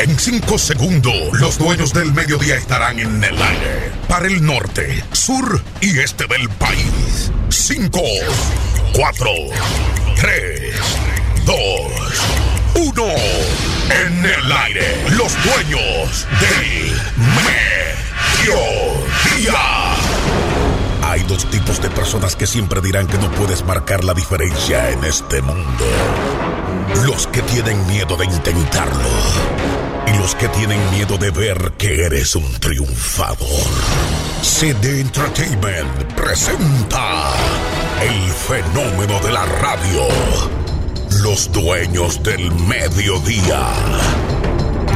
En cinco segundos, los dueños del mediodía estarán en el aire. Para el norte, sur y este del país. Cinco, cuatro, tres, dos, uno. En el aire, los dueños del mediodía. Hay dos tipos de personas que siempre dirán que no puedes marcar la diferencia en este mundo. Los que tienen miedo de intentarlo. Y los que tienen miedo de ver que eres un triunfador. CD Entertainment presenta el fenómeno de la radio. Los dueños del mediodía.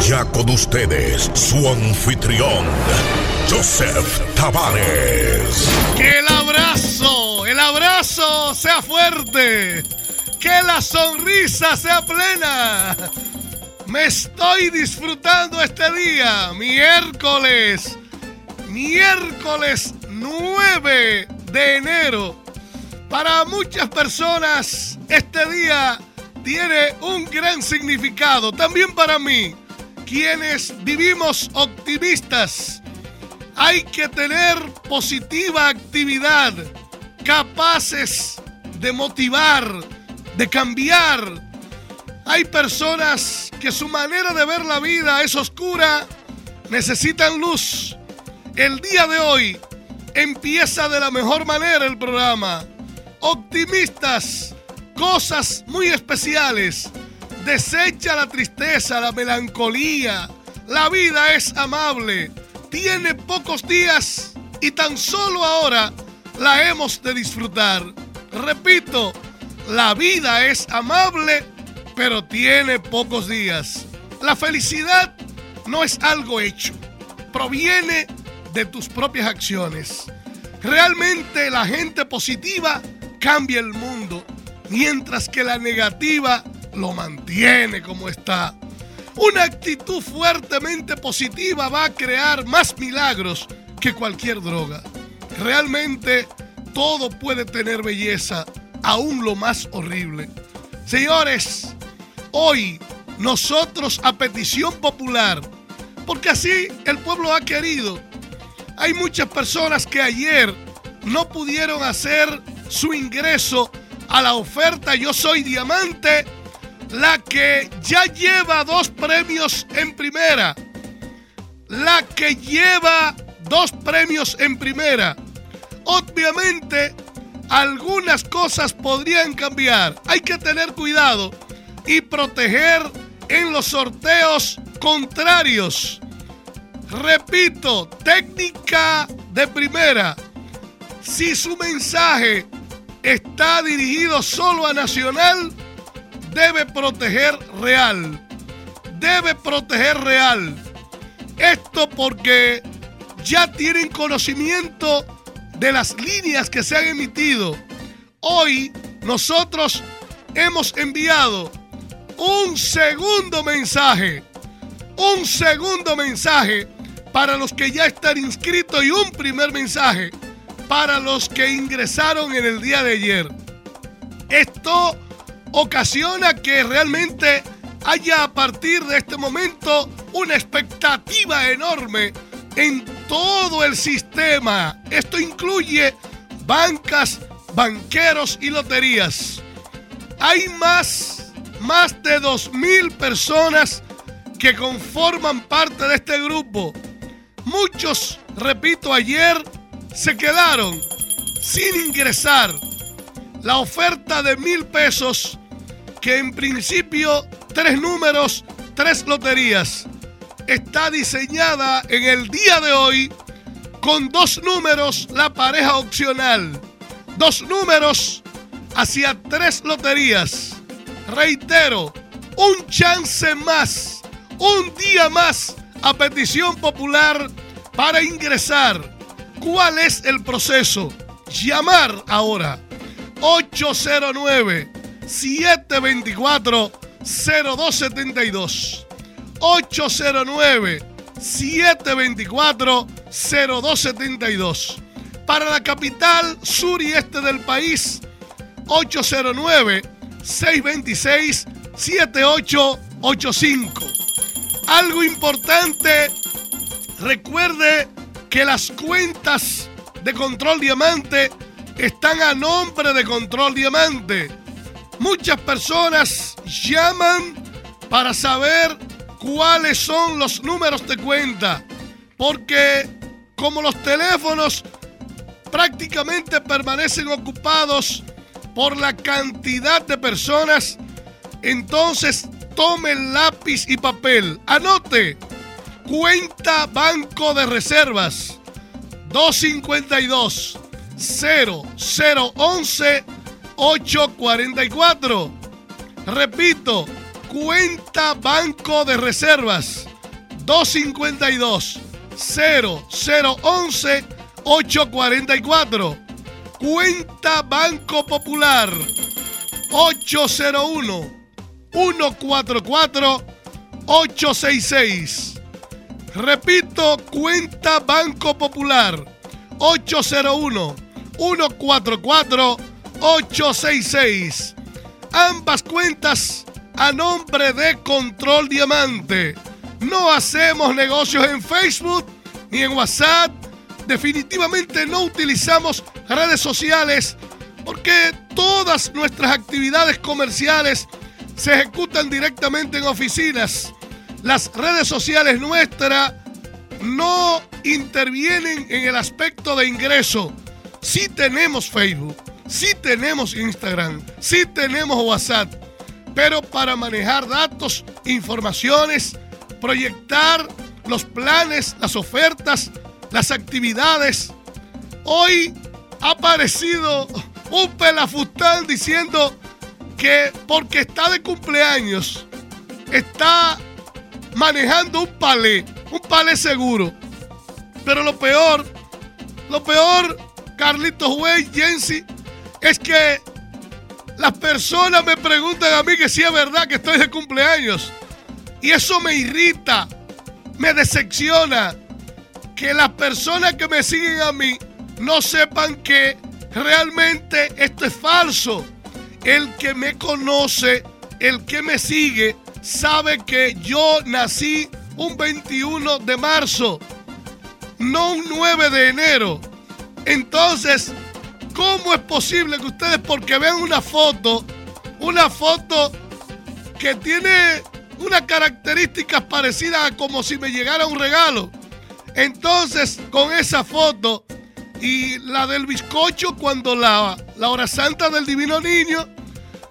Ya con ustedes, su anfitrión, Joseph Tavares. Que el abrazo, el abrazo sea fuerte. Que la sonrisa sea plena. Me estoy disfrutando este día, miércoles, miércoles 9 de enero. Para muchas personas este día tiene un gran significado, también para mí, quienes vivimos optimistas. Hay que tener positiva actividad, capaces de motivar, de cambiar. Hay personas que su manera de ver la vida es oscura, necesitan luz. El día de hoy empieza de la mejor manera el programa. Optimistas, cosas muy especiales. Desecha la tristeza, la melancolía. La vida es amable. Tiene pocos días y tan solo ahora la hemos de disfrutar. Repito, la vida es amable, pero tiene pocos días. La felicidad no es algo hecho, proviene de tus propias acciones. Realmente la gente positiva cambia el mundo, mientras que la negativa lo mantiene como está. Una actitud fuertemente positiva va a crear más milagros que cualquier droga. Realmente todo puede tener belleza, aún lo más horrible. Señores, hoy nosotros a petición popular, porque así el pueblo ha querido, hay muchas personas que ayer no pudieron hacer su ingreso a la oferta Yo Soy Diamante, la que ya lleva dos premios en primera, la que lleva dos premios en primera. Obviamente, algunas cosas podrían cambiar. Hay que tener cuidado y proteger en los sorteos contrarios. Repito, técnica de primera. Si su mensaje está dirigido solo a Nacional, debe proteger Real. Debe proteger Real. Esto porque ya tienen conocimiento de las líneas que se han emitido. Hoy nosotros hemos enviado un segundo mensaje. Un segundo mensaje para los que ya están inscritos y un primer mensaje para los que ingresaron en el día de ayer. Esto ocasiona que realmente haya a partir de este momento una expectativa enorme en todo el sistema. Esto incluye bancas, banqueros y loterías. Hay más, más de dos mil personas que conforman parte de este grupo. Muchos, repito, ayer se quedaron sin ingresar. La oferta de mil pesos, que en principio tres números, tres loterías, está diseñada en el día de hoy con dos números la pareja opcional. Dos números hacia tres loterías. Reitero, un chance más, un día más a petición popular para ingresar. ¿Cuál es el proceso? Llamar ahora 809 724 0272 809-724-0272. Para la capital sur y este del país, 7885. Algo importante, recuerde que las cuentas de Control Diamante están a nombre de Control Diamante. Muchas personas llaman para saber cuáles son los números de cuenta, porque como los teléfonos prácticamente permanecen ocupados por la cantidad de personas, entonces tome lápiz y papel, anote. Cuenta Banco de Reservas. 252 0011 844. Repito, cuenta Banco de Reservas 252 0011 844. Cuenta Banco Popular 801 144 866. Repito, cuenta Banco Popular 801 144 866. Ambas cuentas a nombre de Control Diamante. No hacemos negocios en Facebook ni en WhatsApp. Definitivamente no utilizamos redes sociales porque todas nuestras actividades comerciales se ejecutan directamente en oficinas. Las redes sociales nuestras no intervienen en el aspecto de ingreso. Sí tenemos Facebook, sí tenemos Instagram, sí tenemos WhatsApp, pero para manejar datos, informaciones, proyectar los planes, las ofertas, las actividades. Hoy ha aparecido un pelafustán diciendo que porque está de cumpleaños, está manejando un palé, un palé seguro. Pero lo peor, lo peor, Carlitos Güey, Jensi, es que las personas me preguntan a mí que si es verdad que estoy de cumpleaños. Y eso me irrita, me decepciona que las personas que me siguen a mí no sepan que realmente esto es falso. El que me conoce, el que me sigue, sabe que yo nací un 21 de marzo, no un 9 de enero. Entonces, ¿cómo es posible que ustedes, porque vean una foto, una foto que tiene unas características parecidas a como si me llegara un regalo? Entonces, con esa foto y la del bizcocho cuando la, la hora santa del divino niño,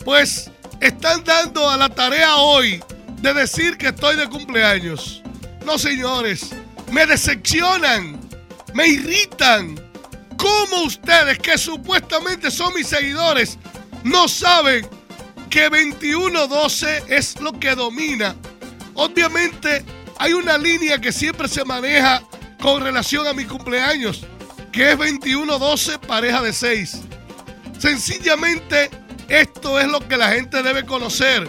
pues están dando a la tarea hoy de decir que estoy de cumpleaños. No, señores, me decepcionan, me irritan. ¿Cómo ustedes, que supuestamente son mis seguidores, no saben que 2112 es lo que domina? Obviamente hay una línea que siempre se maneja con relación a mi cumpleaños, que es 2112 pareja de 6. Sencillamente esto es lo que la gente debe conocer.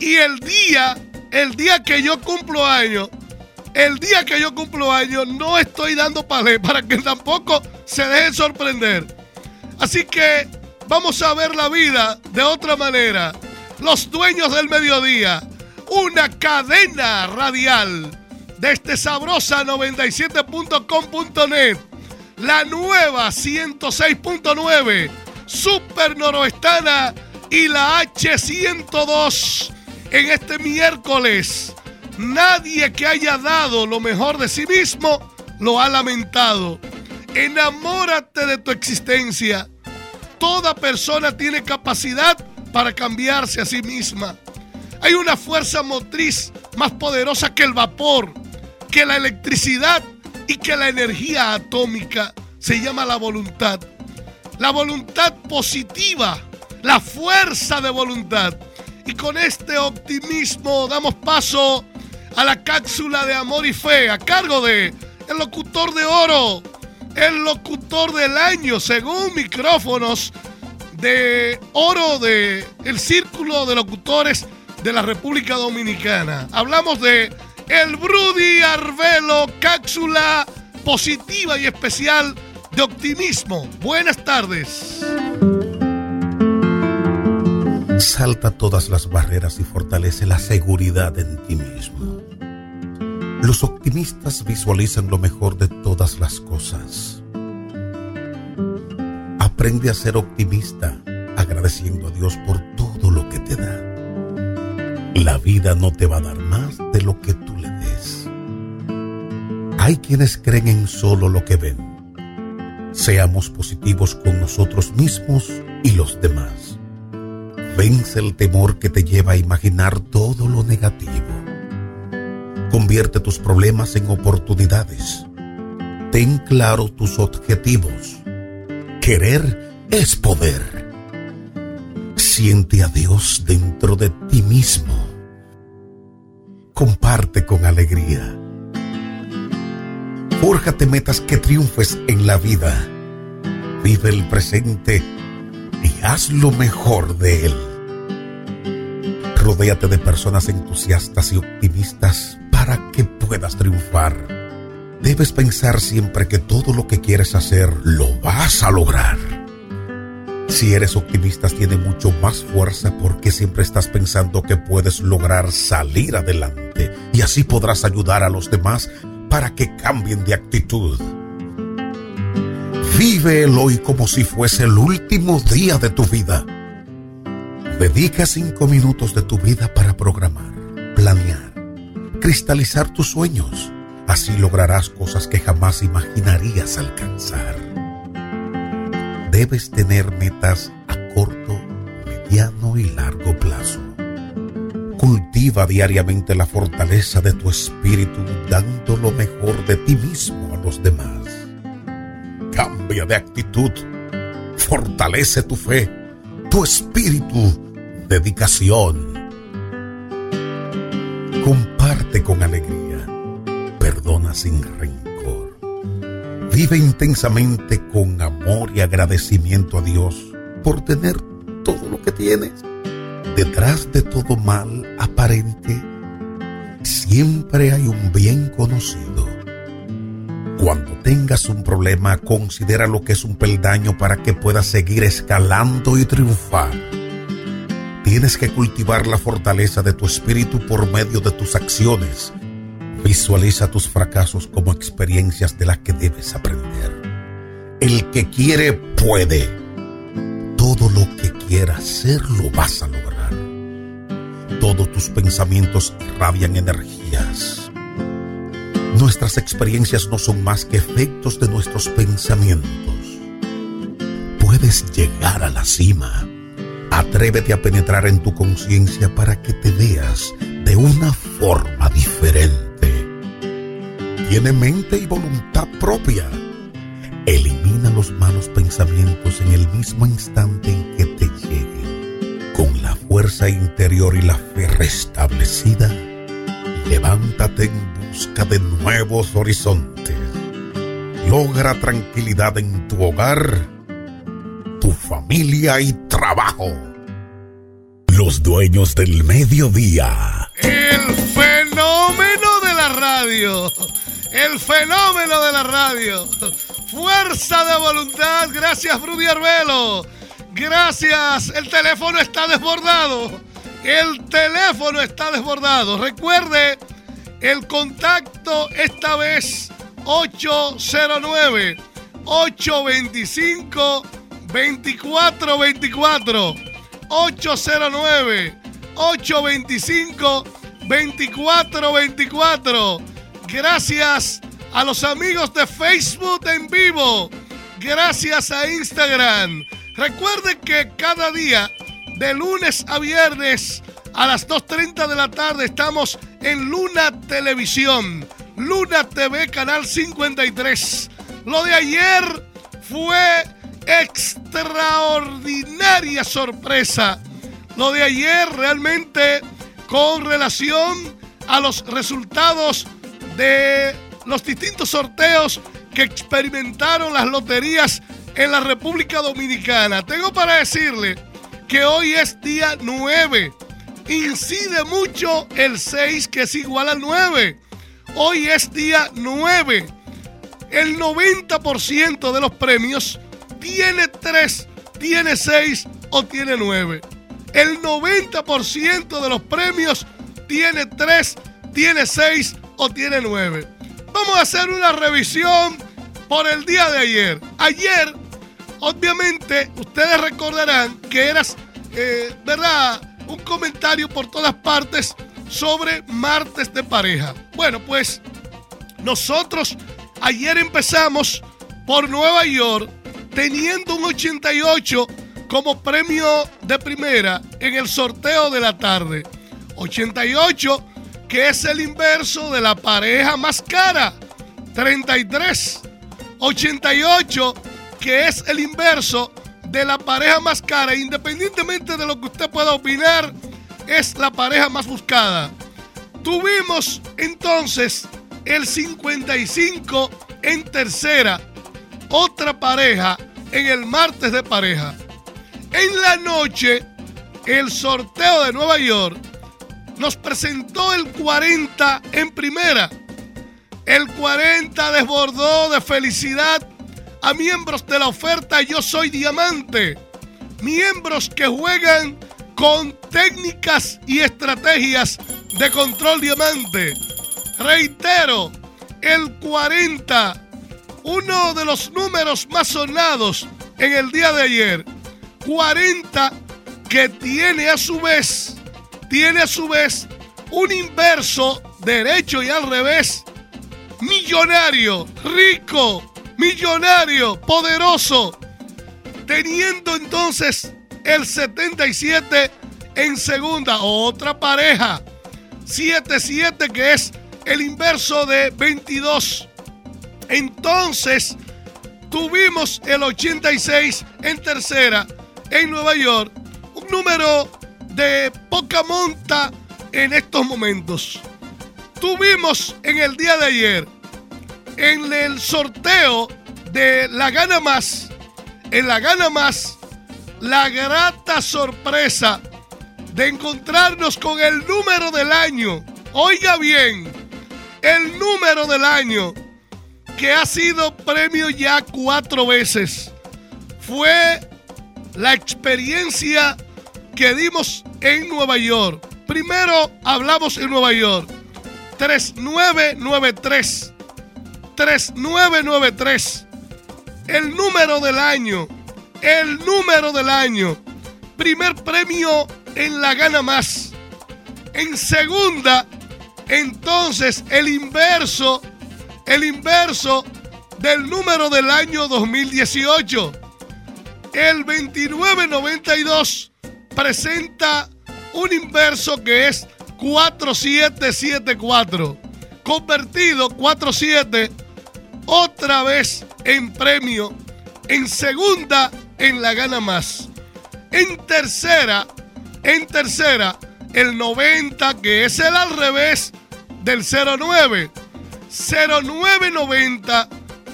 Y el día, el día que yo cumplo años, el día que yo cumplo años, no estoy dando palé para que tampoco se dejen sorprender. Así que vamos a ver la vida de otra manera. Los dueños del mediodía, una cadena radial de este sabrosa 97.com.net, la nueva 106.9 Super Noroestana y la H102 en este miércoles. Nadie que haya dado lo mejor de sí mismo lo ha lamentado. Enamórate de tu existencia. Toda persona tiene capacidad para cambiarse a sí misma. Hay una fuerza motriz más poderosa que el vapor, que la electricidad y que la energía atómica. Se llama la voluntad la voluntad positiva, la fuerza de voluntad. Y con este optimismo damos paso a la cápsula de amor y fe a cargo de el locutor de oro, el locutor del año, según micrófonos de oro de el círculo de locutores de la República Dominicana. Hablamos de el Brudy Arbelo, cápsula positiva y especial de optimismo. Buenas tardes. Salta todas las barreras y fortalece la seguridad en ti mismo. Los optimistas visualizan lo mejor de todas las cosas. Aprende a ser optimista agradeciendo a Dios por todo lo que te da. La vida no te va a dar más de lo que tú le des. Hay quienes creen en solo lo que ven. Seamos positivos con nosotros mismos y los demás. Vence el temor que te lleva a imaginar todo lo negativo. Convierte tus problemas en oportunidades. Ten claro tus objetivos. Querer es poder. Siente a Dios dentro de ti mismo. Comparte con alegría. Fórjate metas que triunfes en la vida. Vive el presente y haz lo mejor de él. Rodéate de personas entusiastas y optimistas para que puedas triunfar. Debes pensar siempre que todo lo que quieres hacer lo vas a lograr. Si eres optimista, tiene mucho más fuerza porque siempre estás pensando que puedes lograr salir adelante y así podrás ayudar a los demás para que cambien de actitud. Vive el hoy como si fuese el último día de tu vida. Dedica cinco minutos de tu vida para programar, planear, cristalizar tus sueños. Así lograrás cosas que jamás imaginarías alcanzar. Debes tener metas a corto, mediano y largo plazo. Cultiva diariamente la fortaleza de tu espíritu dando lo mejor de ti mismo a los demás. Cambia de actitud. Fortalece tu fe, tu espíritu, dedicación. Con alegría. Perdona sin rencor. Vive intensamente con amor y agradecimiento a Dios por tener todo lo que tienes. Detrás de todo mal aparente, siempre hay un bien conocido. Cuando tengas un problema, considera lo que es un peldaño para que puedas seguir escalando y triunfar. Tienes que cultivar la fortaleza de tu espíritu por medio de tus acciones. Visualiza tus fracasos como experiencias de las que debes aprender. El que quiere puede. Todo lo que quieras ser lo vas a lograr. Todos tus pensamientos irradian energías. Nuestras experiencias no son más que efectos de nuestros pensamientos. Puedes llegar a la cima. Atrévete a penetrar en tu conciencia para que te veas de una forma diferente. Tiene mente y voluntad propia. Elimina los malos pensamientos en el mismo instante en que te lleguen. Con la fuerza interior y la fe restablecida, levántate en busca de nuevos horizontes. Logra tranquilidad en tu hogar, tu familia y trabajo. Los dueños del mediodía. El fenómeno de la radio. El fenómeno de la radio. Fuerza de voluntad. Gracias, Brudy Arbelo. Gracias. El teléfono está desbordado. El teléfono está desbordado. Recuerde, el contacto esta vez 809 825 2424 809 825 2424 Gracias a los amigos de Facebook en vivo. Gracias a Instagram. Recuerden que cada día, de lunes a viernes, a las 2.30 de la tarde, estamos en Luna Televisión. Luna TV, Canal 53. Lo de ayer fue extraordinaria sorpresa. Lo de ayer realmente con relación a los resultados de los distintos sorteos que experimentaron las loterías en la República Dominicana. Tengo para decirle que hoy es día 9. Incide mucho el 6 que es igual al 9. Hoy es día 9. El 90% de los premios tiene 3, tiene 6 o tiene 9. El 90% de los premios tiene 3, tiene 6 o tiene 9. Vamos a hacer una revisión por el día de ayer. Ayer, obviamente, ustedes recordarán que eras, eh, ¿verdad? Un comentario por todas partes sobre martes de pareja. Bueno, pues nosotros ayer empezamos por Nueva York teniendo un 88 como premio de primera en el sorteo de la tarde. 88 que es el inverso de la pareja más cara. 33. 88 que es el inverso de la pareja más cara. Independientemente de lo que usted pueda opinar, es la pareja más buscada. Tuvimos entonces el 55 en tercera, otra pareja en el martes de pareja. En la noche, el sorteo de Nueva York nos presentó el 40 en primera. El 40 desbordó de felicidad a miembros de la oferta Yo Soy Diamante. Miembros que juegan con técnicas y estrategias de control diamante. Reitero, el 40, uno de los números más sonados en el día de ayer. 40 que tiene a su vez, tiene a su vez un inverso derecho y al revés. Millonario, rico, millonario, poderoso. Teniendo entonces el 77 en segunda, otra pareja. 7-7 que es el inverso de 22. Entonces tuvimos el 86 en tercera en Nueva York. Un número de poca monta en estos momentos. Tuvimos en el día de ayer, en el sorteo de la gana más, en la gana más, la grata sorpresa de encontrarnos con el número del año. Oiga bien, el número del año que ha sido premio ya cuatro veces. Fue la experiencia que dimos en Nueva York. Primero hablamos en Nueva York. 3993. 3993. El número del año. El número del año. Primer premio en la gana más. En segunda, entonces el inverso, el inverso del número del año 2018. El 2992 presenta un inverso que es 4774. Convertido 47 otra vez en premio. En segunda en la gana más. En tercera, en tercera, el 90 que es el al revés del 09. 0990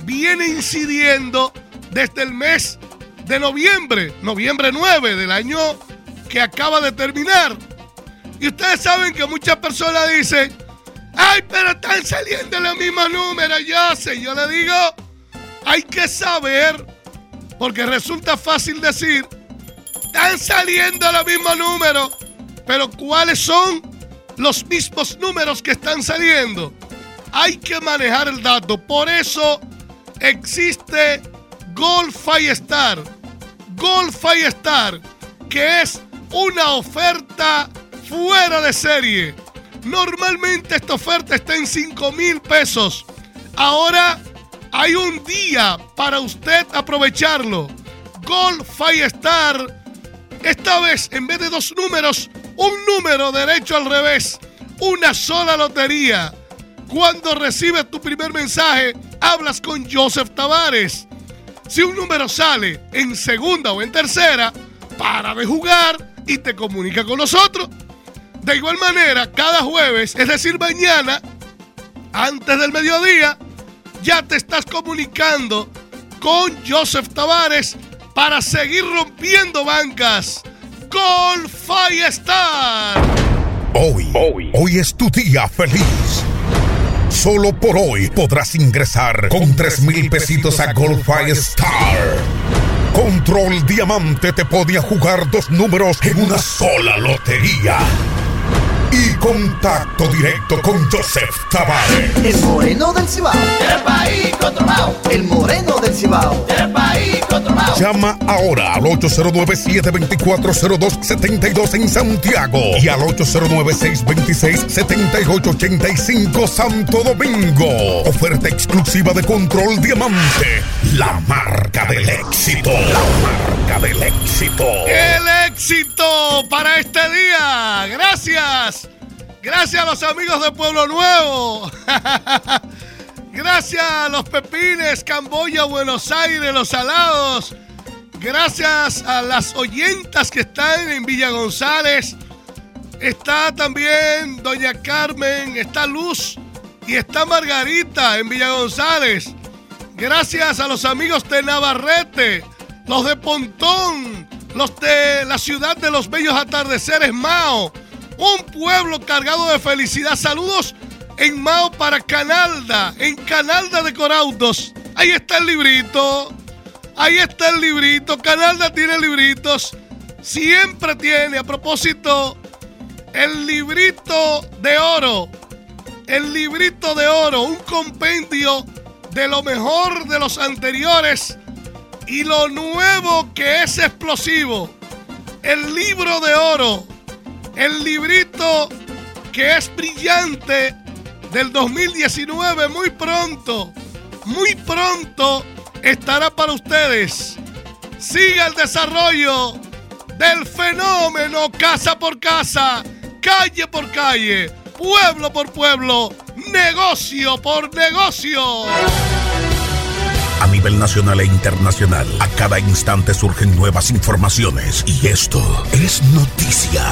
viene incidiendo desde el mes de noviembre, noviembre 9 del año que acaba de terminar. Y ustedes saben que muchas personas dicen, ay, pero están saliendo los mismos números, yo sé, yo le digo, hay que saber, porque resulta fácil decir, están saliendo los mismos números, pero ¿cuáles son los mismos números que están saliendo? Hay que manejar el dato, por eso existe Gold Star. Gold Star, que es una oferta fuera de serie. Normalmente esta oferta está en 5 mil pesos. Ahora hay un día para usted aprovecharlo. Gold Star. Esta vez, en vez de dos números, un número derecho al revés. Una sola lotería. Cuando recibes tu primer mensaje, hablas con Joseph Tavares. Si un número sale en segunda o en tercera, para de jugar y te comunica con nosotros. De igual manera, cada jueves, es decir, mañana, antes del mediodía, ya te estás comunicando con Joseph Tavares para seguir rompiendo bancas. Gold Fire Star. Hoy, hoy, hoy es tu día feliz. Solo por hoy podrás ingresar con 3 mil pesitos a Goldfire Star. Control Diamante te podía jugar dos números en una sola lotería. Y contacto directo con Joseph Tavares. El moreno del Cibao. Del país controlado. El moreno del Cibao. Del país controlado. Llama ahora al 809-724-0272 en Santiago y al 809-626-7885 Santo Domingo. Oferta exclusiva de Control Diamante. La marca del éxito. La marca del éxito. El éxito para este día. Gracias. Gracias a los amigos de Pueblo Nuevo. Gracias a los Pepines, Camboya, Buenos Aires, Los Salados. Gracias a las oyentas que están en Villa González. Está también Doña Carmen, está Luz y está Margarita en Villa González. Gracias a los amigos de Navarrete, los de Pontón, los de la ciudad de los bellos atardeceres Mao. Un pueblo cargado de felicidad. Saludos en Mao para Canalda, en Canalda de Corautos. Ahí está el librito. Ahí está el librito. Canalda tiene libritos. Siempre tiene, a propósito, el librito de oro. El librito de oro. Un compendio de lo mejor de los anteriores y lo nuevo que es explosivo. El libro de oro. El librito que es brillante del 2019 muy pronto. Muy pronto estará para ustedes. Siga el desarrollo del fenómeno casa por casa, calle por calle, pueblo por pueblo, negocio por negocio. A nivel nacional e internacional, a cada instante surgen nuevas informaciones y esto es noticia.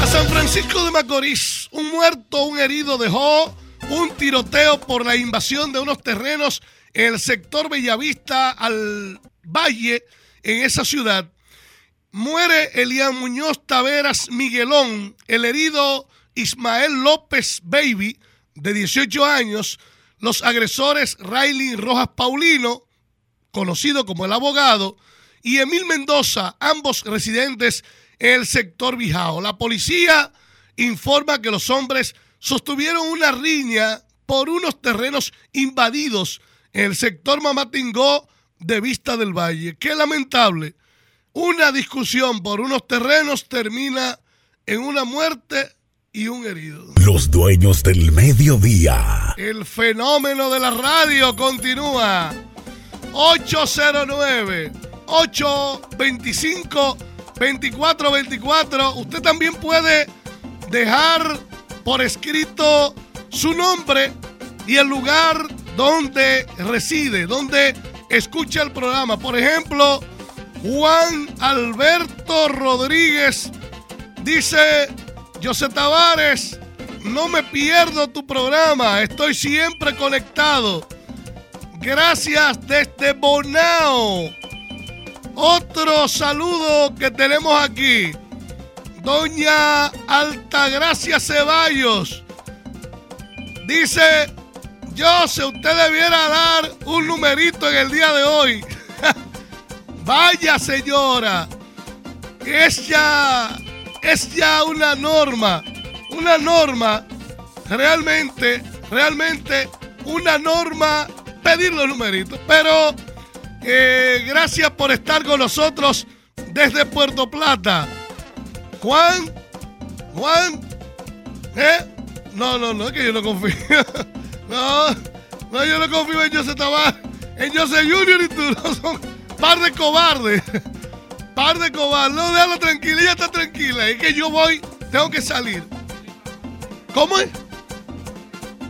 A San Francisco de Macorís, un muerto, un herido dejó un tiroteo por la invasión de unos terrenos en el sector Bellavista al Valle, en esa ciudad. Muere Elian Muñoz Taveras Miguelón, el herido Ismael López Baby, de 18 años, los agresores Riley Rojas Paulino, conocido como el abogado, y Emil Mendoza, ambos residentes en el sector Bijao. La policía informa que los hombres sostuvieron una riña por unos terrenos invadidos en el sector Mamatingó de Vista del Valle. Qué lamentable. Una discusión por unos terrenos termina en una muerte y un herido. Los dueños del mediodía. El fenómeno de la radio continúa. 809 825 2424. Usted también puede dejar por escrito su nombre y el lugar donde reside, donde escucha el programa. Por ejemplo, Juan Alberto Rodríguez dice, José Tavares, no me pierdo tu programa, estoy siempre conectado. Gracias desde Bonao. Otro saludo que tenemos aquí. Doña Altagracia Ceballos. Dice, yo si usted debiera dar un numerito en el día de hoy. Vaya señora. Es ya, es ya una norma. Una norma. Realmente, realmente una norma pedir los numeritos. Pero eh, gracias por estar con nosotros desde Puerto Plata. Juan, Juan, ¿eh? No, no, no, es que yo no confío. No, no, yo no confío en José Tabar, en José Junior y tú. No son par de cobardes. Par de cobardes. No, déjalo tranquila, ella está tranquila. Es que yo voy, tengo que salir. ¿Cómo es?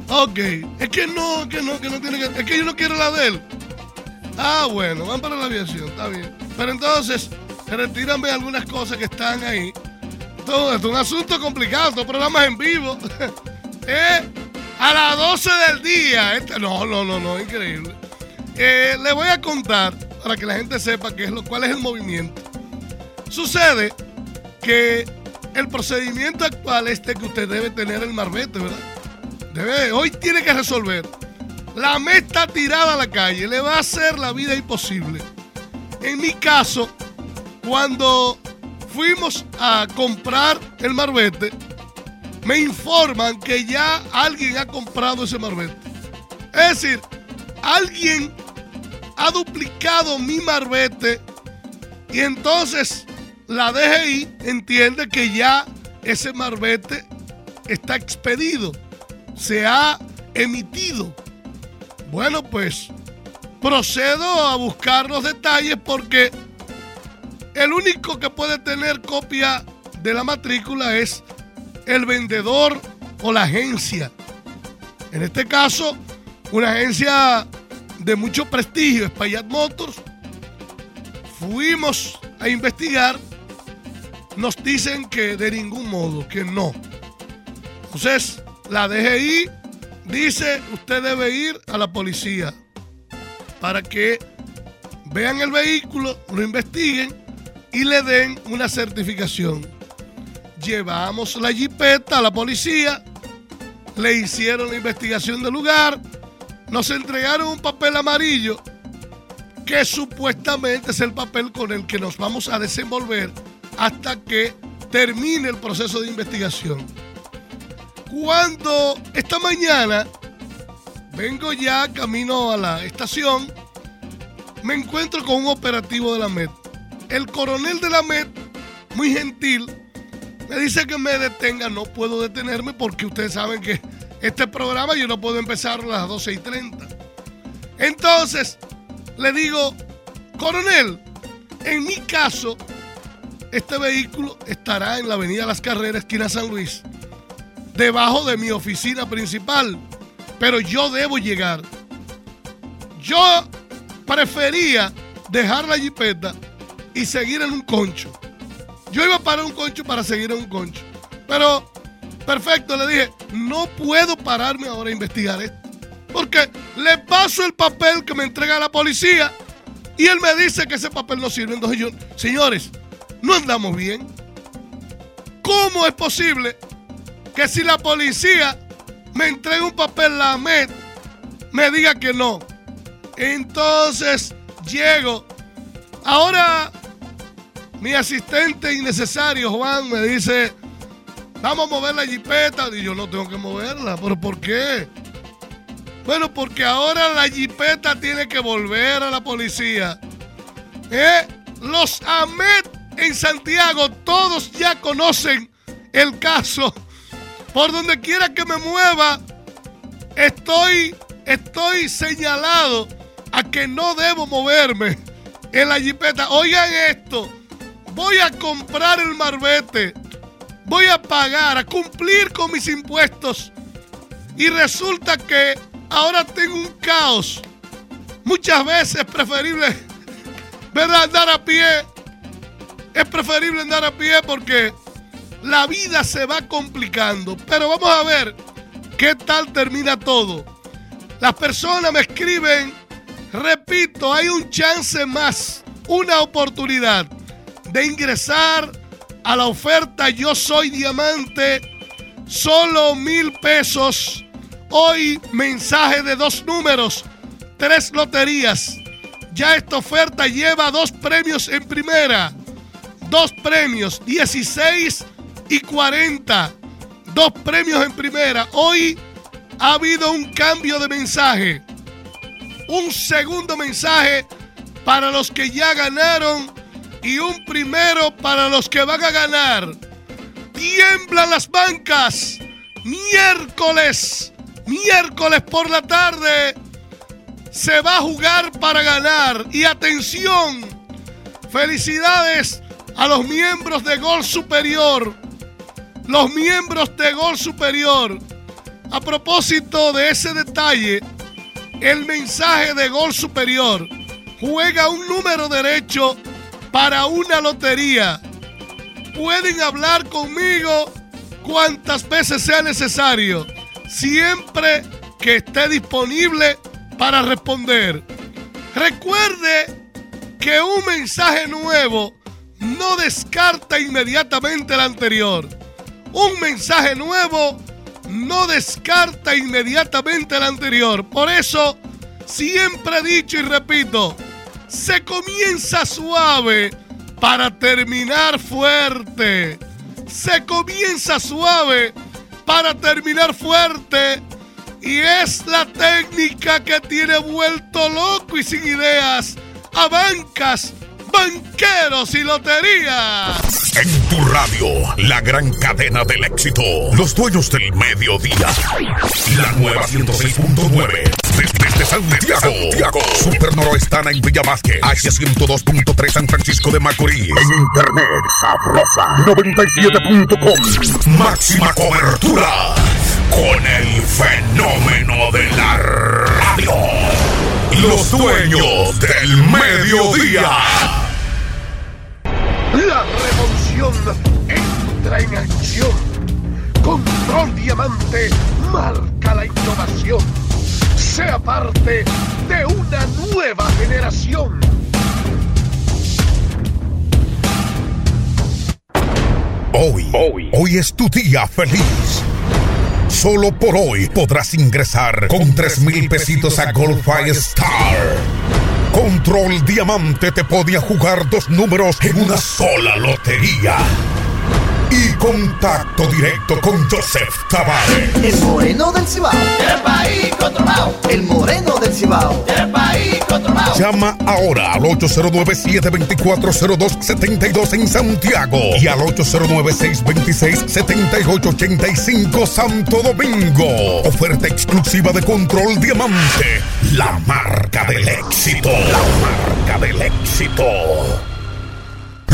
Ok, es que no, que no, que no tiene que. Es que yo no quiero la de él. Ah, bueno, van para la aviación, está bien. Pero entonces, retírame algunas cosas que están ahí. Todo esto es un asunto complicado, estos programas en vivo. ¿Eh? A las 12 del día. Este, no, no, no, no, increíble. Eh, le voy a contar para que la gente sepa qué es lo, cuál es el movimiento. Sucede que el procedimiento actual es de que usted debe tener el marbete, ¿verdad? Debe, hoy tiene que resolver. La meta tirada a la calle le va a hacer la vida imposible. en mi caso, cuando fuimos a comprar el marbete, me informan que ya alguien ha comprado ese marbete. Es decir, alguien ha duplicado mi marbete y entonces la DGI entiende que ya ese marbete está expedido, se ha emitido. Bueno, pues procedo a buscar los detalles porque el único que puede tener copia de la matrícula es el vendedor o la agencia. En este caso, una agencia de mucho prestigio, Espaillat Motors. Fuimos a investigar. Nos dicen que de ningún modo, que no. Entonces, la DGI dice, usted debe ir a la policía para que vean el vehículo, lo investiguen y le den una certificación. Llevamos la jipeta a la policía, le hicieron la investigación del lugar, nos entregaron un papel amarillo que supuestamente es el papel con el que nos vamos a desenvolver hasta que termine el proceso de investigación. Cuando esta mañana vengo ya camino a la estación, me encuentro con un operativo de la MED. El coronel de la MED, muy gentil, me dice que me detenga. No puedo detenerme porque ustedes saben que este programa yo no puedo empezar a las 12 y 30. Entonces, le digo, coronel, en mi caso, este vehículo estará en la avenida Las Carreras, esquina San Luis, debajo de mi oficina principal, pero yo debo llegar. Yo prefería dejar la jipeta y seguir en un concho. Yo iba a parar un concho para seguir en un concho. Pero, perfecto, le dije, no puedo pararme ahora a investigar esto. Porque le paso el papel que me entrega la policía y él me dice que ese papel no sirve. Entonces yo, señores, no andamos bien. ¿Cómo es posible que si la policía me entrega un papel, la MED, me diga que no? Entonces llego. Ahora mi asistente innecesario, Juan, me dice, vamos a mover la jipeta. Y yo no tengo que moverla. ¿Pero por qué? Bueno, porque ahora la jipeta tiene que volver a la policía. ¿Eh? Los AMET en Santiago, todos ya conocen el caso. Por donde quiera que me mueva, estoy, estoy señalado a que no debo moverme en la jipeta. Oigan esto voy a comprar el marbete, voy a pagar, a cumplir con mis impuestos. Y resulta que ahora tengo un caos. Muchas veces es preferible ¿verdad? andar a pie. Es preferible andar a pie porque la vida se va complicando. Pero vamos a ver qué tal termina todo. Las personas me escriben, repito, hay un chance más, una oportunidad de ingresar a la oferta Yo Soy Diamante, solo mil pesos. Hoy mensaje de dos números, tres loterías. Ya esta oferta lleva dos premios en primera. Dos premios, 16 y 40. Dos premios en primera. Hoy ha habido un cambio de mensaje. Un segundo mensaje para los que ya ganaron y un primero para los que van a ganar. Tiemblan las bancas. Miércoles, miércoles por la tarde se va a jugar para ganar. Y atención, felicidades a los miembros de Gol Superior. Los miembros de Gol Superior. A propósito de ese detalle, el mensaje de Gol Superior juega un número derecho para una lotería. Pueden hablar conmigo cuantas veces sea necesario, siempre que esté disponible para responder. Recuerde que un mensaje nuevo no descarta inmediatamente el anterior. Un mensaje nuevo no descarta inmediatamente el anterior. Por eso, siempre he dicho y repito, Se comienza suave para terminar fuerte. Se comienza suave para terminar fuerte. Y es la técnica que tiene vuelto loco y sin ideas a bancas, banqueros y loterías. En tu radio, la gran cadena del éxito. Los dueños del mediodía. La nueva 106.9. Desde Santiago. Santiago. Super Noroestana en Villa Vázquez. H102.3 San Francisco de Macorís. En internet, sabrosa 97.com. Máxima cobertura. Con el fenómeno de la radio. Los dueños del mediodía. La revolución entra en acción. Control Diamante marca la innovación. Sea parte de una nueva generación. Hoy, hoy, hoy es tu día feliz. Solo por hoy podrás ingresar con 3 mil pesitos a Goldfire Star. Control Diamante te podía jugar dos números en una sola lotería. Y contacto directo con Joseph Tavares. El moreno del Cibao. Del país controlado. El moreno del Cibao. Del país controlado. Llama ahora al 809-724-0272 en Santiago y al 809-626-7885 Santo Domingo. Oferta exclusiva de Control Diamante. La marca del éxito. La marca del éxito.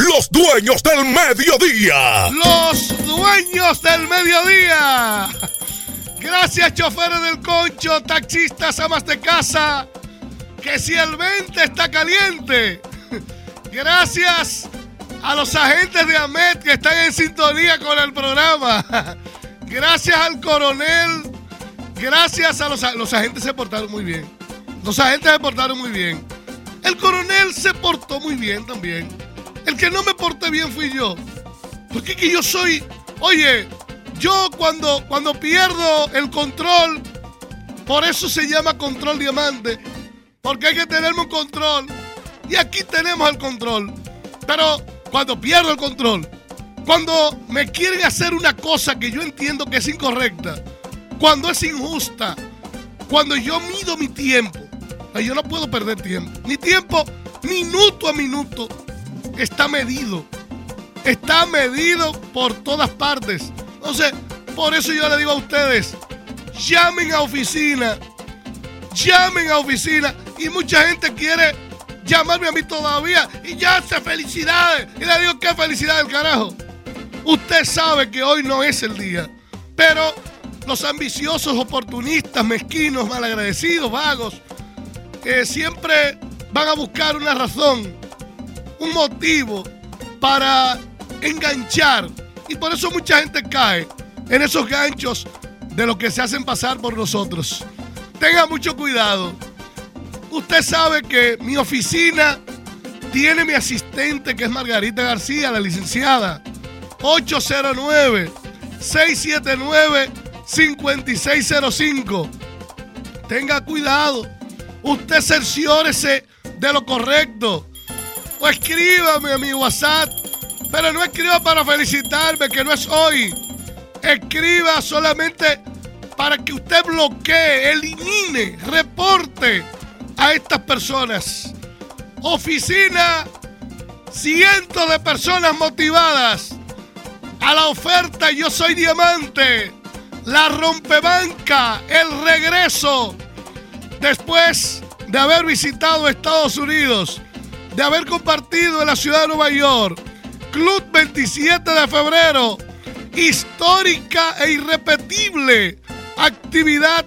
Los dueños del mediodía. Los dueños del mediodía. Gracias, choferes del concho, taxistas, amas de casa. Que si el 20 está caliente. Gracias a los agentes de AMET que están en sintonía con el programa. Gracias al coronel. Gracias a los, los agentes se portaron muy bien. Los agentes se portaron muy bien. El coronel se portó muy bien también. El que no me porté bien fui yo. Porque que yo soy. Oye, yo cuando, cuando pierdo el control, por eso se llama control diamante. Porque hay que tener un control. Y aquí tenemos el control. Pero cuando pierdo el control, cuando me quieren hacer una cosa que yo entiendo que es incorrecta, cuando es injusta, cuando yo mido mi tiempo, yo no puedo perder tiempo. Mi tiempo, minuto a minuto, está medido. Está medido por todas partes. Entonces, por eso yo le digo a ustedes, llamen a oficina. Llamen a oficina. Y mucha gente quiere llamarme a mí todavía. Y ya hace felicidades. Y le digo, ¿qué felicidad del carajo? Usted sabe que hoy no es el día. Pero los ambiciosos, oportunistas, mezquinos, malagradecidos, vagos, que siempre van a buscar una razón un motivo para enganchar. Y por eso mucha gente cae en esos ganchos de los que se hacen pasar por nosotros. Tenga mucho cuidado. Usted sabe que mi oficina tiene mi asistente que es Margarita García, la licenciada. 809-679-5605. Tenga cuidado. Usted cerciórese de lo correcto o escríbame a mi WhatsApp. Pero no escriba para felicitarme, que no es hoy. Escriba solamente para que usted bloquee, elimine, reporte a estas personas. Oficina, cientos de personas motivadas a la oferta Yo Soy Diamante, la rompebanca, el regreso, después de haber visitado Estados Unidos de haber compartido en la ciudad de Nueva York. Club 27 de febrero. Histórica e irrepetible actividad.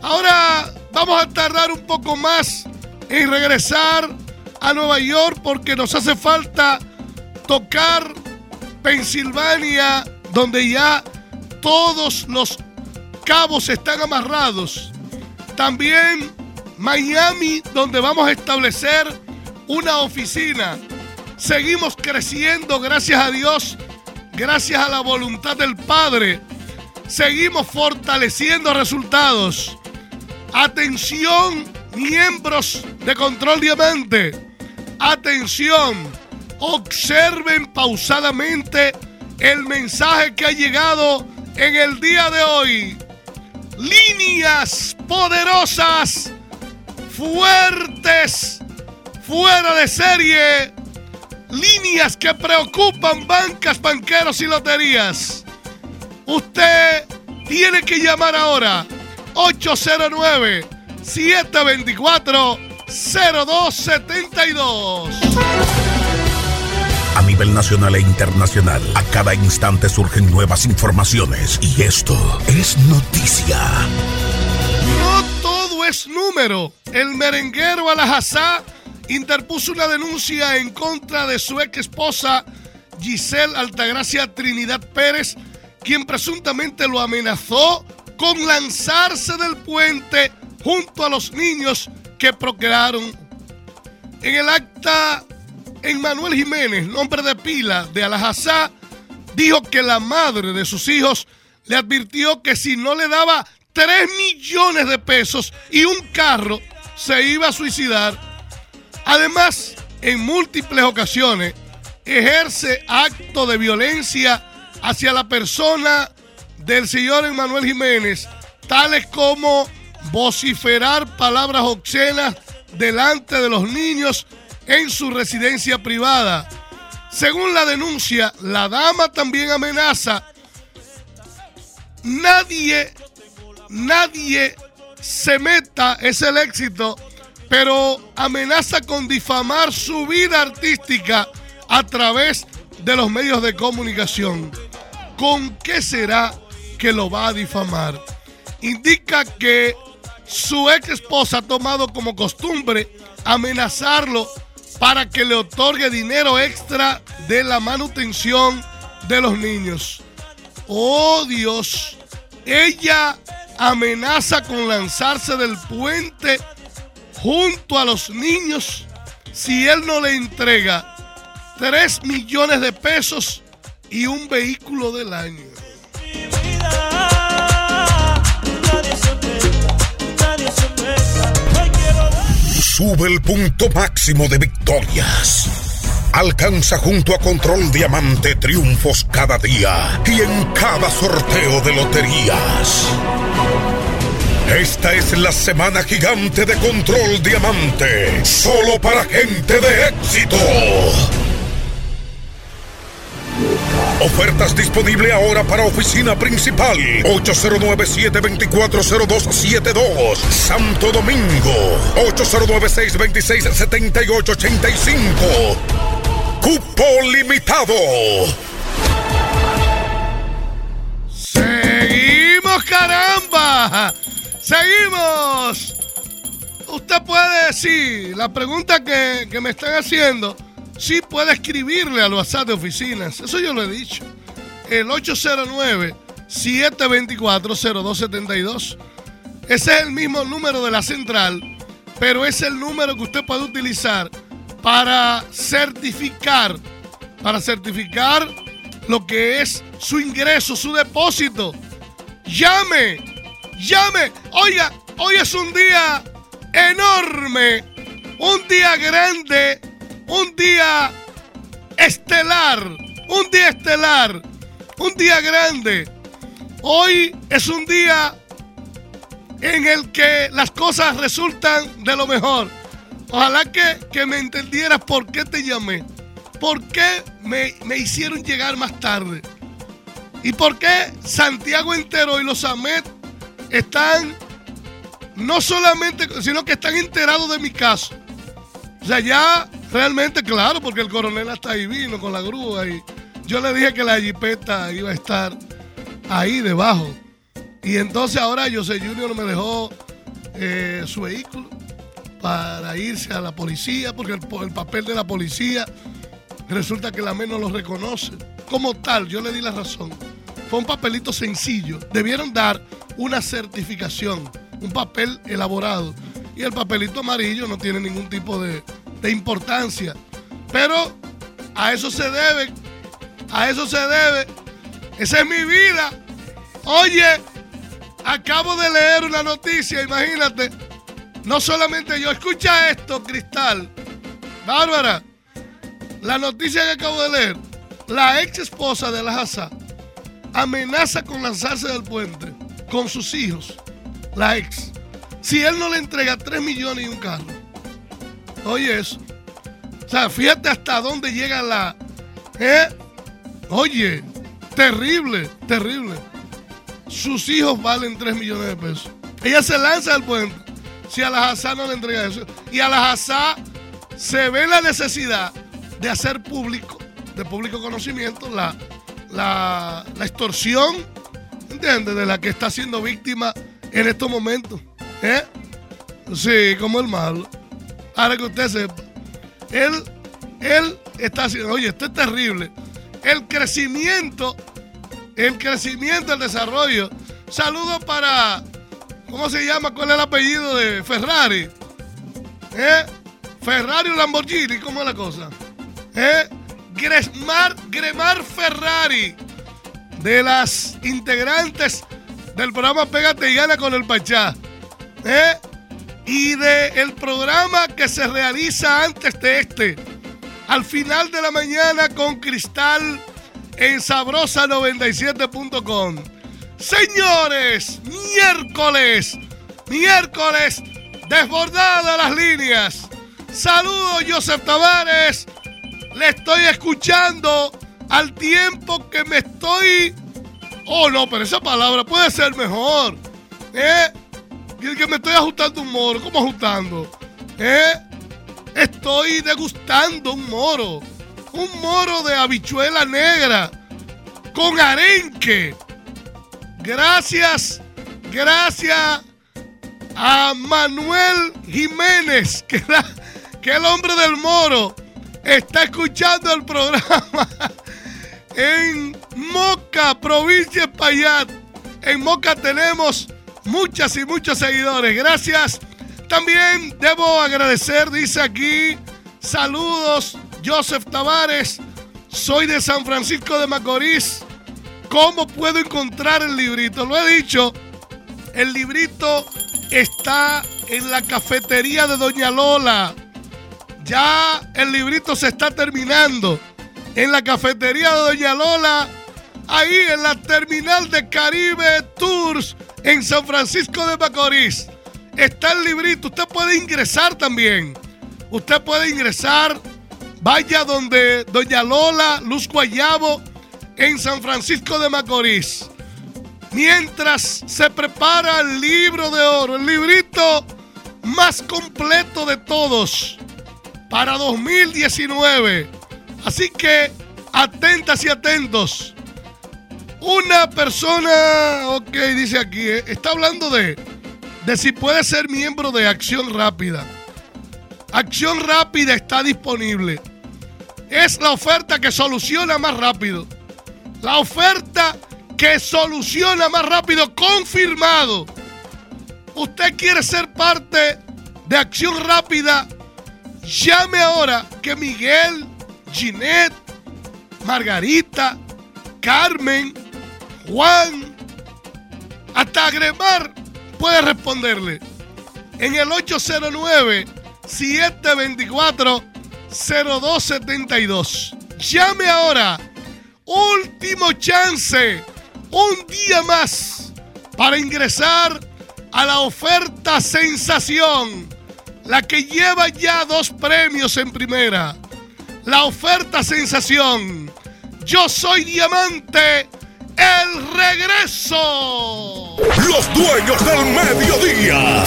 Ahora vamos a tardar un poco más en regresar a Nueva York porque nos hace falta tocar Pensilvania, donde ya todos los cabos están amarrados. También Miami, donde vamos a establecer una oficina. Seguimos creciendo, gracias a Dios, gracias a la voluntad del Padre. Seguimos fortaleciendo resultados. Atención, Miembros de Control Diamante, atención, observen pausadamente el mensaje que ha llegado en el día de hoy. Líneas poderosas, fuertes, fuera de serie, líneas que preocupan bancas, banqueros y loterías. Usted tiene que llamar ahora 809 724 0272. A nivel nacional e internacional, a cada instante surgen nuevas informaciones y esto es noticia. No todo es número. El merenguero Alajazá interpuso una denuncia en contra de su ex esposa Giselle Altagracia Trinidad Pérez, quien presuntamente lo amenazó con lanzarse del puente junto a los niños que procrearon. En el acta, Manuel Jiménez, nombre de pila de Alajazá, dijo que la madre de sus hijos le advirtió que si no le daba 3 millones de pesos y un carro, se iba a suicidar. Además, en múltiples ocasiones, ejerce acto de violencia hacia la persona del señor Emanuel Jiménez, tales como vociferar palabras obscenas delante de los niños en su residencia privada. Según la denuncia, la dama también amenaza. Nadie, nadie se meta, es el éxito, pero amenaza con difamar su vida artística a través de los medios de comunicación. ¿Con qué será que lo va a difamar? Indica que su ex esposa ha tomado como costumbre amenazarlo para que le otorgue dinero extra de la manutención de los niños. Oh Dios, ella amenaza con lanzarse del puente junto a los niños si él no le entrega 3 millones de pesos y un vehículo del año. Sube el punto máximo de victorias. Alcanza junto a Control Diamante triunfos cada día y en cada sorteo de loterías. Esta es la semana gigante de Control Diamante, solo para gente de éxito. Ofertas disponible ahora para oficina principal 809-724-0272 Santo Domingo 809-626-7885 Cupo limitado. Seguimos caramba Seguimos Usted puede decir la pregunta que, que me están haciendo sí puede escribirle al WhatsApp de oficinas. Eso yo lo he dicho. El 809-724-0272. Ese es el mismo número de la central, pero es el número que usted puede utilizar para certificar, para certificar lo que es su ingreso, su depósito. Llame, llame. Oiga, hoy es un día enorme, un día grande un día estelar, un día estelar, un día grande. Hoy es un día en el que las cosas resultan de lo mejor. Ojalá que, me entendieras por qué te llamé, por qué me, me hicieron llegar más tarde y por qué Santiago entero y los Amet están no solamente, sino que están enterados de mi caso. O sea, ya Realmente, claro, porque el coronel hasta ahí vino con la grúa y yo le dije que la jipeta iba a estar ahí debajo. Y entonces ahora José Junior me dejó eh, su vehículo para irse a la policía, porque el, papel de la policía resulta que la MEN no lo reconoce. Como tal, yo le di la razón. Fue un papelito sencillo. Debieron dar una certificación, un papel elaborado. Y el papelito amarillo no tiene ningún tipo de, importancia. Pero a eso se debe, a eso se debe. Esa es mi vida. Oye, acabo de leer una noticia, imagínate. No solamente yo, escucha esto, Cristal. Bárbara, la noticia que acabo de leer. La ex esposa de la Haza amenaza con lanzarse del puente con sus hijos. La ex. Si él no le entrega 3 millones y un carro. Oye eso. O sea, fíjate hasta dónde llega la... ¿eh? Oye, terrible, terrible. Sus hijos valen 3 millones de pesos. Ella se lanza del puente. Si a la Haza no le entrega eso. Y a la Haza se ve la necesidad de hacer público, de público conocimiento, la, la, la extorsión, ¿entiendes? De la que está siendo víctima en estos momentos. ¿Eh? Sí, como el malo. Ahora que usted sepa, él, él está haciendo, oye, esto es terrible. El crecimiento, el crecimiento, el desarrollo. Saludos para, ¿cómo se llama? ¿Cuál es el apellido de Ferrari? ¿Eh? Ferrari o Lamborghini, ¿cómo es la cosa? ¿Eh? Gremar, Ferrari, de las integrantes del programa Pégate y Gana con el Pachá. ¿Eh? Y del el programa que se realiza antes de este, al final de la mañana con Cristal en sabrosa97.com. Señores, miércoles, miércoles, desbordadas las líneas. Saludos, Joseph Tavares. Le estoy escuchando al tiempo que me estoy. Oh, no, pero esa palabra puede ser mejor. ¿Eh? Que me estoy ajustando un moro. ¿Cómo ajustando? ¿Eh? Estoy degustando un moro. Un moro de habichuela negra. Con arenque. Gracias. Gracias a Manuel Jiménez, que, que el hombre del moro está escuchando el programa en Moca, provincia de Payat. En Moca tenemos muchas y muchos seguidores. Gracias. También debo agradecer, dice aquí, saludos, Joseph Tavares. Soy de San Francisco de Macorís. ¿Cómo puedo encontrar el librito? Lo he dicho, el librito está en la cafetería de Doña Lola. Ya el librito se está terminando. En la cafetería de Doña Lola, ahí en la terminal de Caribe Tours en San Francisco de Macorís. Está el librito. Usted puede ingresar también. Usted puede ingresar. Vaya donde Doña Lola, Luz Guayabo, en San Francisco de Macorís. Mientras se prepara el libro de oro, el librito más completo de todos para 2019. Así que atentas y atentos. Una persona, ok, dice aquí, eh, está hablando de, de si puede ser miembro de Acción Rápida. Acción Rápida está disponible. Es la oferta que soluciona más rápido. La oferta que soluciona más rápido, confirmado. Usted quiere ser parte de Acción Rápida. Llame ahora que Miguel, Ginette, Margarita, Carmen, Juan, hasta Agremar puede responderle en el 809-724-0272. Llame ahora. Último chance. Un día más para ingresar a la oferta sensación. La que lleva ya dos premios en primera. La oferta sensación. Yo soy diamante el regreso. Los dueños del mediodía.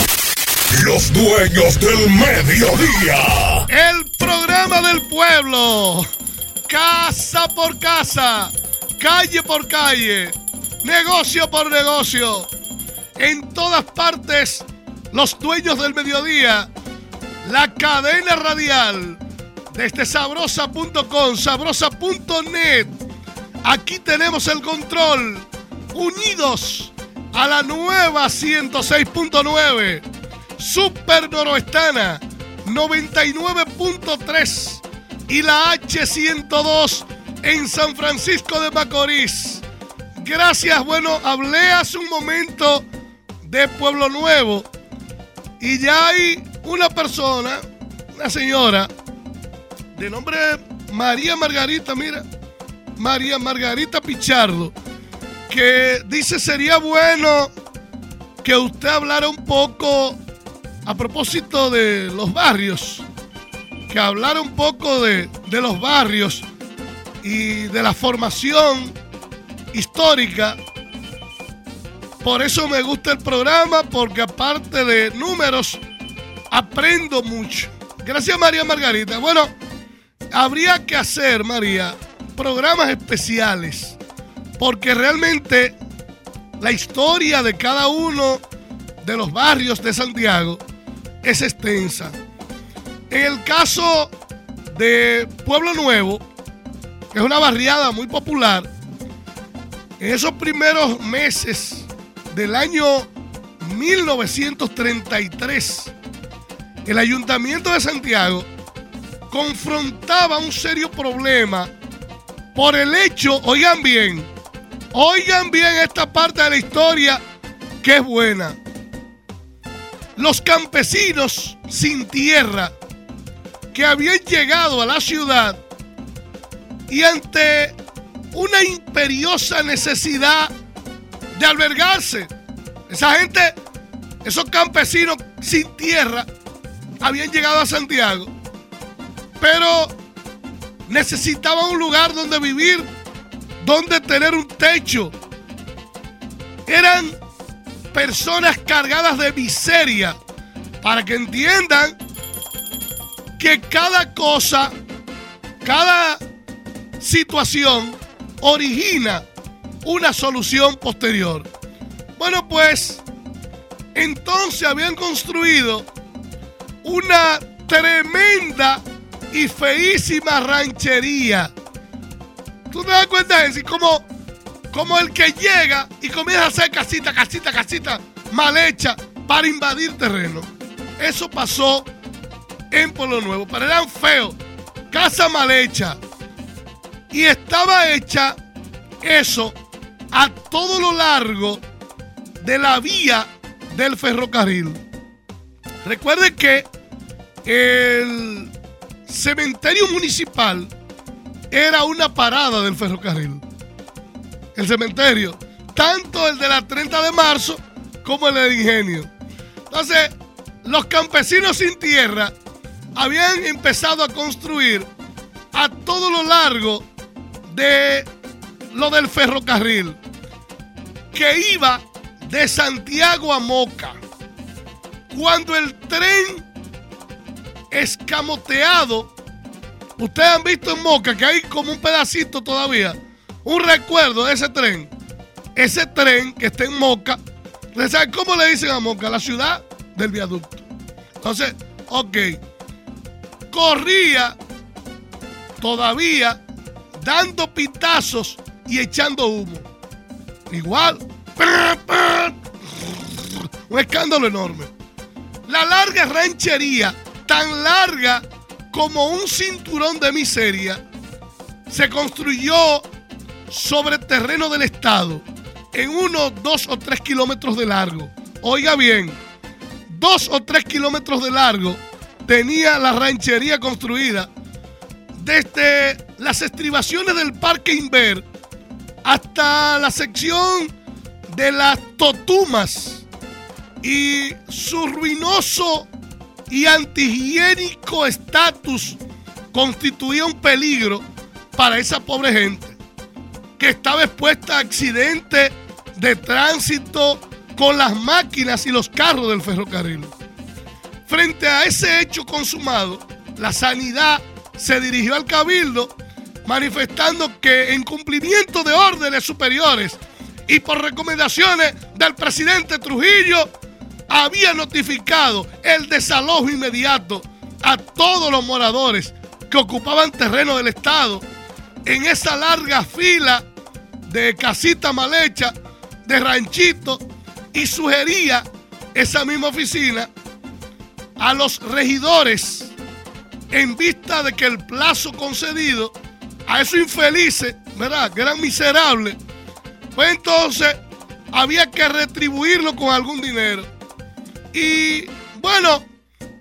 Los dueños del mediodía. El programa del pueblo. Casa por casa. Calle por calle. Negocio por negocio. En todas partes. Los dueños del mediodía. La cadena radial. Desde sabrosa.com, sabrosa.net Aquí tenemos el control. Unidos a la nueva 106.9. Super Noroestana 99.3. Y la H102 en San Francisco de Macorís. Gracias. Bueno, hablé hace un momento de Pueblo Nuevo. Y ya hay una persona, una señora, de nombre María Margarita, mira, María Margarita Pichardo, que dice sería bueno que usted hablara un poco a propósito de los barrios, que hablara un poco de, de los barrios y de la formación histórica. Por eso me gusta el programa, porque aparte de números, aprendo mucho. Gracias María Margarita. Bueno, habría que hacer, María, programas especiales, porque realmente la historia de cada uno de los barrios de Santiago es extensa. En el caso de Pueblo Nuevo, que es una barriada muy popular, en esos primeros meses del año 1933, el ayuntamiento de Santiago confrontaba un serio problema por el hecho, oigan bien, oigan bien esta parte de la historia que es buena. Los campesinos sin tierra que habían llegado a la ciudad y ante una imperiosa necesidad de albergarse. Esa gente, esos campesinos sin tierra, habían llegado a Santiago, pero necesitaban un lugar donde vivir, donde tener un techo. Eran personas cargadas de miseria, para que entiendan que cada cosa, cada situación origina una solución posterior. Bueno, pues entonces habían construido una tremenda y feísima ranchería. ¿Tú te das cuenta de eso? Como, como el que llega y comienza a hacer casita, casita, casita mal hecha para invadir terreno. Eso pasó en Pueblo Nuevo, pero eran feos. Casa mal hecha. Y estaba hecha eso a todo lo largo de la vía del ferrocarril. Recuerden que el cementerio municipal era una parada del ferrocarril. El cementerio, tanto el de la 30 de marzo como el del ingenio. Entonces, los campesinos sin tierra habían empezado a construir a todo lo largo de lo del ferrocarril, que iba de Santiago a Moca. Cuando el tren escamoteado, ustedes han visto en Moca que hay como un pedacito todavía, un recuerdo de ese tren. Ese tren que está en Moca, ¿saben cómo le dicen a Moca? La ciudad del viaducto. Entonces, ok, corría todavía dando pitazos y echando humo. Igual. Un escándalo enorme. La larga ranchería, tan larga como un cinturón de miseria, se construyó sobre terreno del Estado en unos dos o tres kilómetros de largo. Oiga bien, dos o tres kilómetros de largo tenía la ranchería construida desde las estribaciones del Parque Inver hasta la sección de las Totumas y su ruinoso y antihigiénico estatus constituía un peligro para esa pobre gente que estaba expuesta a accidentes de tránsito con las máquinas y los carros del ferrocarril. Frente a ese hecho consumado, la sanidad se dirigió al cabildo manifestando que en cumplimiento de órdenes superiores y por recomendaciones del presidente Trujillo, había notificado el desalojo inmediato a todos los moradores que ocupaban terreno del Estado en esa larga fila de casita mal hecha, de ranchito, y sugería esa misma oficina a los regidores en vista de que el plazo concedido a esos infelices, ¿verdad? Que eran miserables, pues entonces había que retribuirlo con algún dinero. Y Bueno,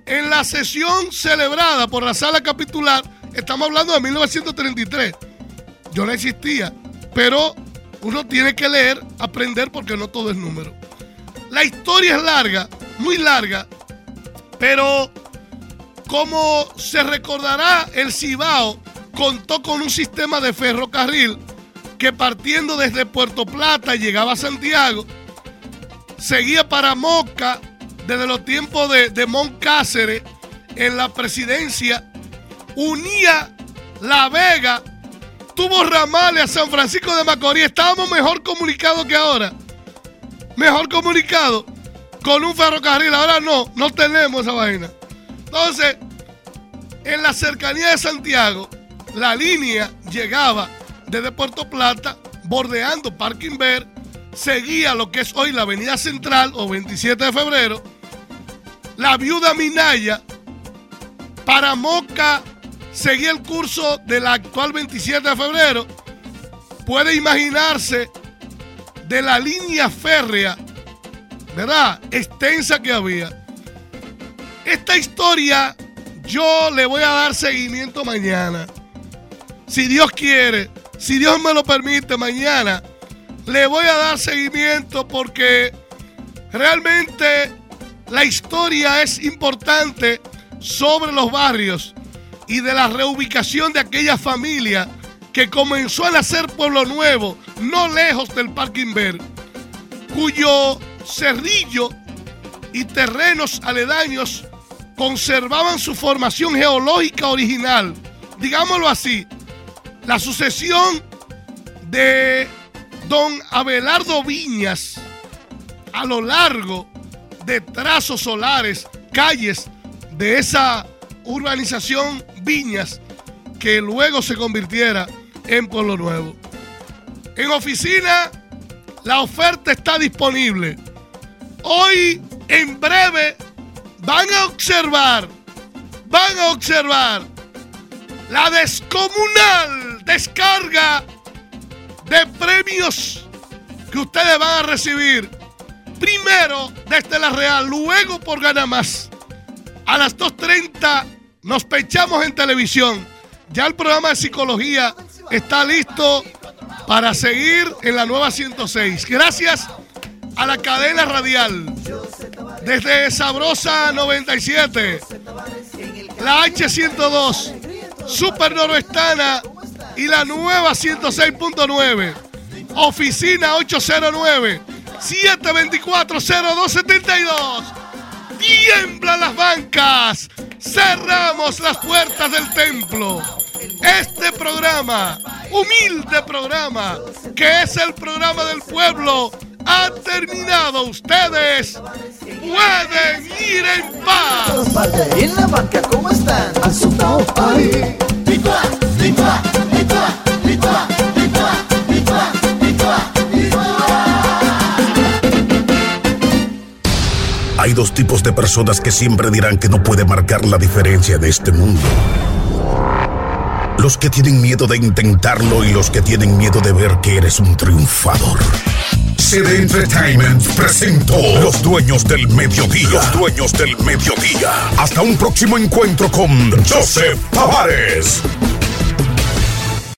en la sesión celebrada por la sala capitular, estamos hablando de 1933. Yo no existía, pero uno tiene que leer, aprender porque no todo es número. La historia es larga, muy larga, pero como se recordará, el Cibao contó con un sistema de ferrocarril que partiendo desde Puerto Plata llegaba a Santiago, seguía para Moca desde los tiempos de, de en la presidencia, unía La Vega, tuvo ramales a San Francisco de Macorís, estábamos mejor comunicados que ahora, mejor comunicados con un ferrocarril, ahora no, no tenemos esa vaina. Entonces, en la cercanía de Santiago, la línea llegaba desde Puerto Plata, bordeando Parking Ver, seguía lo que es hoy la Avenida Central o 27 de febrero, la viuda Minaya, para Moca seguía el curso de la actual 27 de febrero. Puede imaginarse de la línea férrea, ¿verdad? Extensa que había. Esta historia yo le voy a dar seguimiento mañana. Si Dios quiere, si Dios me lo permite, mañana le voy a dar seguimiento porque realmente la historia es importante sobre los barrios y de la reubicación de aquella familia que comenzó a nacer Pueblo Nuevo, no lejos del Parking Ver, cuyo cerrillo y terrenos aledaños conservaban su formación geológica original. Digámoslo así, la sucesión de don Abelardo Viñas a lo largo de trazos solares, calles de esa urbanización Viñas que luego se convirtiera en Pueblo Nuevo. En oficina, la oferta está disponible. Hoy, en breve, van a observar, van a observar la descomunal descarga de premios que ustedes van a recibir. Primero desde la Real, luego por Gana Más. A las 2.30 nos pechamos en televisión. Ya el programa de psicología está listo para seguir en la nueva 106. Gracias a la cadena radial. Desde Sabrosa 97, la H102, Super Noroestana y la nueva 106.9. Oficina 809 724 0272. Tiemblan las bancas. Cerramos las puertas del templo. Este programa, humilde programa, que es el programa del pueblo, ha terminado. Ustedes pueden ir en paz. En la banca, ¿cómo están? Asustado. Hay dos tipos de personas que siempre dirán que no puede marcar la diferencia de este mundo. Los que tienen miedo de intentarlo y los que tienen miedo de ver que eres un triunfador. CD Entertainment presentó Los Dueños del Mediodía. Los Dueños del Mediodía. Hasta un próximo encuentro con Joseph Tavares.